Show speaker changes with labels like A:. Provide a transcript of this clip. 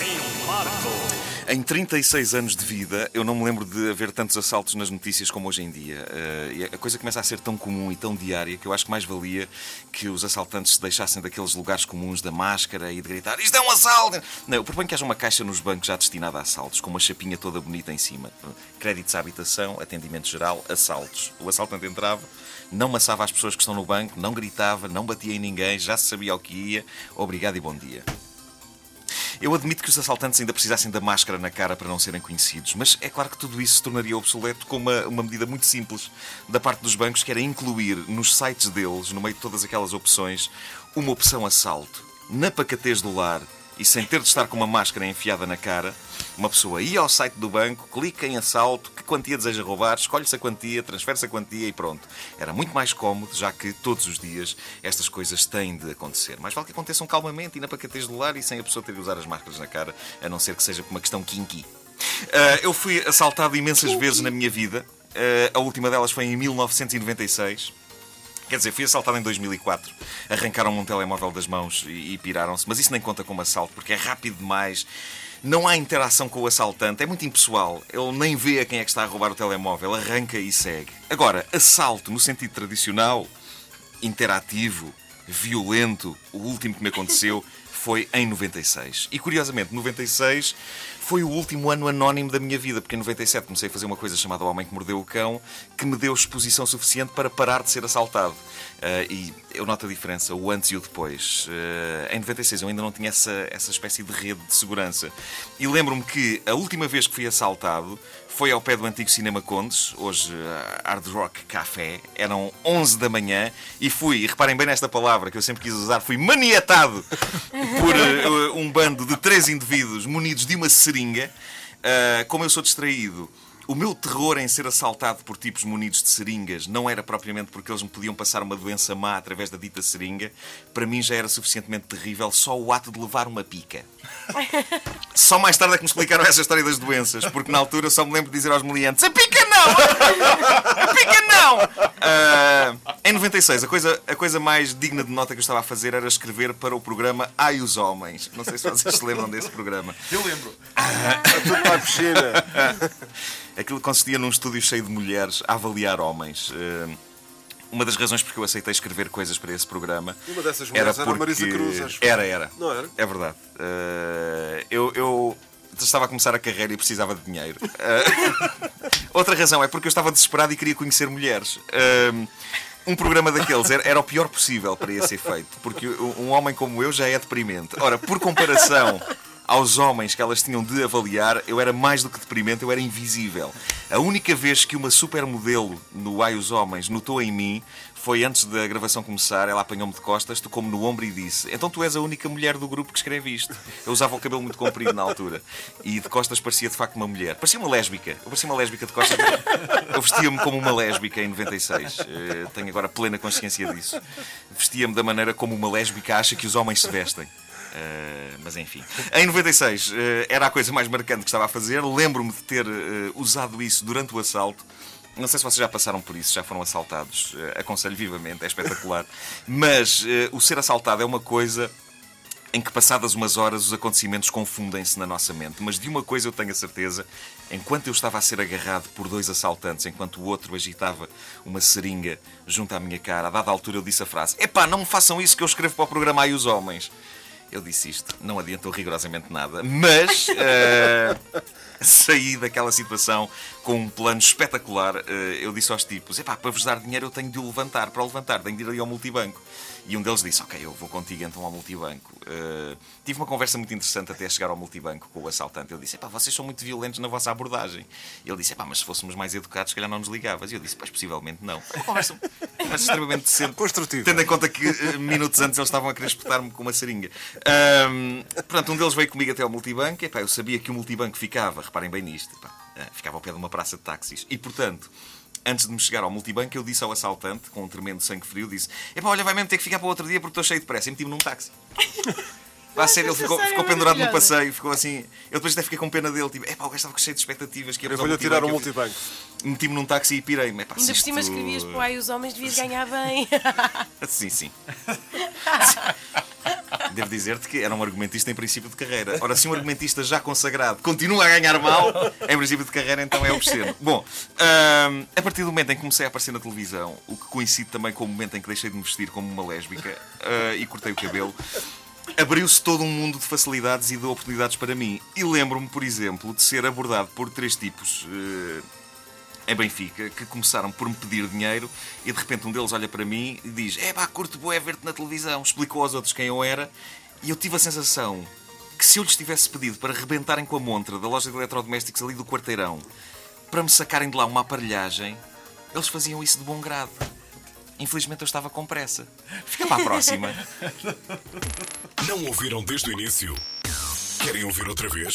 A: em Marco.
B: Em 36 anos de vida, eu não me lembro de haver tantos assaltos nas notícias como hoje em dia. Uh, a coisa começa a ser tão comum e tão diária que eu acho que mais valia que os assaltantes se deixassem daqueles lugares comuns da máscara e de gritar isto é um assalto! Não, eu proponho que haja uma caixa nos bancos já destinada a assaltos, com uma chapinha toda bonita em cima. Créditos à habitação, atendimento geral, assaltos. O assaltante entrava, não maçava as pessoas que estão no banco, não gritava, não batia em ninguém, já se sabia o que ia. Obrigado e bom dia. Eu admito que os assaltantes ainda precisassem da máscara na cara para não serem conhecidos, mas é claro que tudo isso se tornaria obsoleto com uma, uma medida muito simples da parte dos bancos, que era incluir nos sites deles, no meio de todas aquelas opções, uma opção assalto. Na pacatez do lar, e sem ter de estar com uma máscara enfiada na cara, uma pessoa ia ao site do banco, clica em assalto, que quantia deseja roubar, escolhe-se a quantia, transfere-se a quantia e pronto. Era muito mais cómodo, já que todos os dias estas coisas têm de acontecer. Mas vale que aconteçam calmamente e na pacatez do lar e sem a pessoa ter de usar as máscaras na cara, a não ser que seja por uma questão kinky. Uh, eu fui assaltado imensas vezes na minha vida. Uh, a última delas foi em 1996. Quer dizer, fui assaltado em 2004. Arrancaram-me um telemóvel das mãos e, e piraram-se. Mas isso nem conta como assalto, porque é rápido demais. Não há interação com o assaltante, é muito impessoal. Ele nem vê a quem é que está a roubar o telemóvel, arranca e segue. Agora, assalto no sentido tradicional, interativo, violento, o último que me aconteceu foi em 96. E curiosamente, 96 foi o último ano anónimo da minha vida, porque em 97 comecei a fazer uma coisa chamada O Homem que Mordeu o Cão, que me deu exposição suficiente para parar de ser assaltado. Uh, e eu noto a diferença, o antes e o depois. Uh, em 96 eu ainda não tinha essa, essa espécie de rede de segurança. E lembro-me que a última vez que fui assaltado foi ao pé do antigo Cinema Condes, hoje uh, Hard Rock Café. Eram 11 da manhã e fui, e reparem bem nesta palavra que eu sempre quis usar, fui maniatado por uh, um bando de três indivíduos munidos de uma seringa. Uh, como eu sou distraído o meu terror em ser assaltado por tipos munidos de seringas não era propriamente porque eles me podiam passar uma doença má através da dita seringa. Para mim já era suficientemente terrível só o ato de levar uma pica. Só mais tarde é que me explicaram essa história das doenças, porque na altura só me lembro de dizer aos meliantes: A pica não! Pica não! Uh, em 96, a coisa, a coisa mais digna de nota que eu estava a fazer era escrever para o programa Ai os Homens. Não sei se vocês se lembram desse programa.
C: Eu lembro.
D: Uh, tudo para a piscina.
B: Aquilo consistia num estúdio cheio de mulheres a avaliar homens. Uh, uma das razões porque eu aceitei escrever coisas para esse programa.
D: Uma dessas mulheres era, porque... era Marisa Cruz, acho.
B: Era, era.
D: Não era?
B: É verdade. Uh, eu, eu estava a começar a carreira e precisava de dinheiro. Uh, outra razão é porque eu estava desesperado e queria conhecer mulheres. Uh, um programa daqueles era, era, o pior possível para esse efeito, porque um homem como eu já é deprimente. Ora, por comparação aos homens que elas tinham de avaliar, eu era mais do que deprimente, eu era invisível. A única vez que uma supermodelo no Ai os Homens notou em mim foi antes da gravação começar, ela apanhou-me de costas, tocou-me no ombro e disse: Então tu és a única mulher do grupo que escreve isto. Eu usava o cabelo muito comprido na altura e de costas parecia de facto uma mulher. Parecia uma lésbica. Eu parecia uma lésbica de costas. Eu vestia-me como uma lésbica em 96. Eh, tenho agora plena consciência disso. Vestia-me da maneira como uma lésbica acha que os homens se vestem. Uh, mas enfim. Em 96 uh, era a coisa mais marcante que estava a fazer. Lembro-me de ter uh, usado isso durante o assalto. Não sei se vocês já passaram por isso, já foram assaltados. aconselho vivamente, é espetacular. Mas o ser assaltado é uma coisa em que, passadas umas horas, os acontecimentos confundem-se na nossa mente. Mas de uma coisa eu tenho a certeza: enquanto eu estava a ser agarrado por dois assaltantes, enquanto o outro agitava uma seringa junto à minha cara, a dada altura eu disse a frase: Epá, não me façam isso que eu escrevo para o programa aí os homens. Eu disse isto, não adiantou rigorosamente nada, mas uh, saí daquela situação com um plano espetacular. Uh, eu disse aos tipos: Epá, para vos dar dinheiro eu tenho de o levantar. Para o levantar, tenho de ir ali ao multibanco. E um deles disse: Ok, eu vou contigo então ao multibanco. Uh, tive uma conversa muito interessante até chegar ao multibanco com o assaltante. Ele disse: Epá, vocês são muito violentos na vossa abordagem. Ele disse: Epá, mas se fôssemos mais educados, se calhar não nos ligavas. E eu disse: Pois possivelmente não. Uma conversa, conversa extremamente decente.
D: Construtiva.
B: Tendo em conta que uh, minutos antes eles estavam a querer espetar-me com uma seringa. Um, portanto, um deles veio comigo até ao multibanco. Epá, eu sabia que o multibanco ficava, reparem bem nisto, epá, uh, ficava ao pé de uma praça de táxis. E portanto antes de me chegar ao multibanco, eu disse ao assaltante, com um tremendo sangue frio, disse: Epá, olha, vai mesmo ter que ficar para outro dia porque estou cheio de pressa. E meti-me num táxi. Vai ser, ele ficou, ficou pendurado no passeio, ficou assim. Eu depois até fiquei com pena dele, tipo, epá, o gajo estava cheio de expectativas que ia
D: Eu vou-lhe tirar o multibanco.
B: Meti-me num táxi e pirei-me.
E: Ainda por cima escrevias para aí os homens devias ganhar bem.
B: Sim, sim. devo dizer-te que era um argumentista em princípio de carreira. Ora, se um argumentista já consagrado continua a ganhar mal, em princípio de carreira, então é obsceno. Bom, a partir do momento em que comecei a aparecer na televisão, o que coincide também com o momento em que deixei de me vestir como uma lésbica uh, e cortei o cabelo, abriu-se todo um mundo de facilidades e de oportunidades para mim. E lembro-me, por exemplo, de ser abordado por três tipos. Uh, em Benfica que começaram por me pedir dinheiro e de repente um deles olha para mim e diz: É pá, curto boé ver-te na televisão. Explicou aos outros quem eu era e eu tive a sensação que se eu lhes tivesse pedido para rebentarem com a montra da loja de eletrodomésticos ali do quarteirão para me sacarem de lá uma aparelhagem, eles faziam isso de bom grado. Infelizmente eu estava com pressa. Fica para a próxima.
C: Não ouviram desde o início? Querem ouvir outra vez?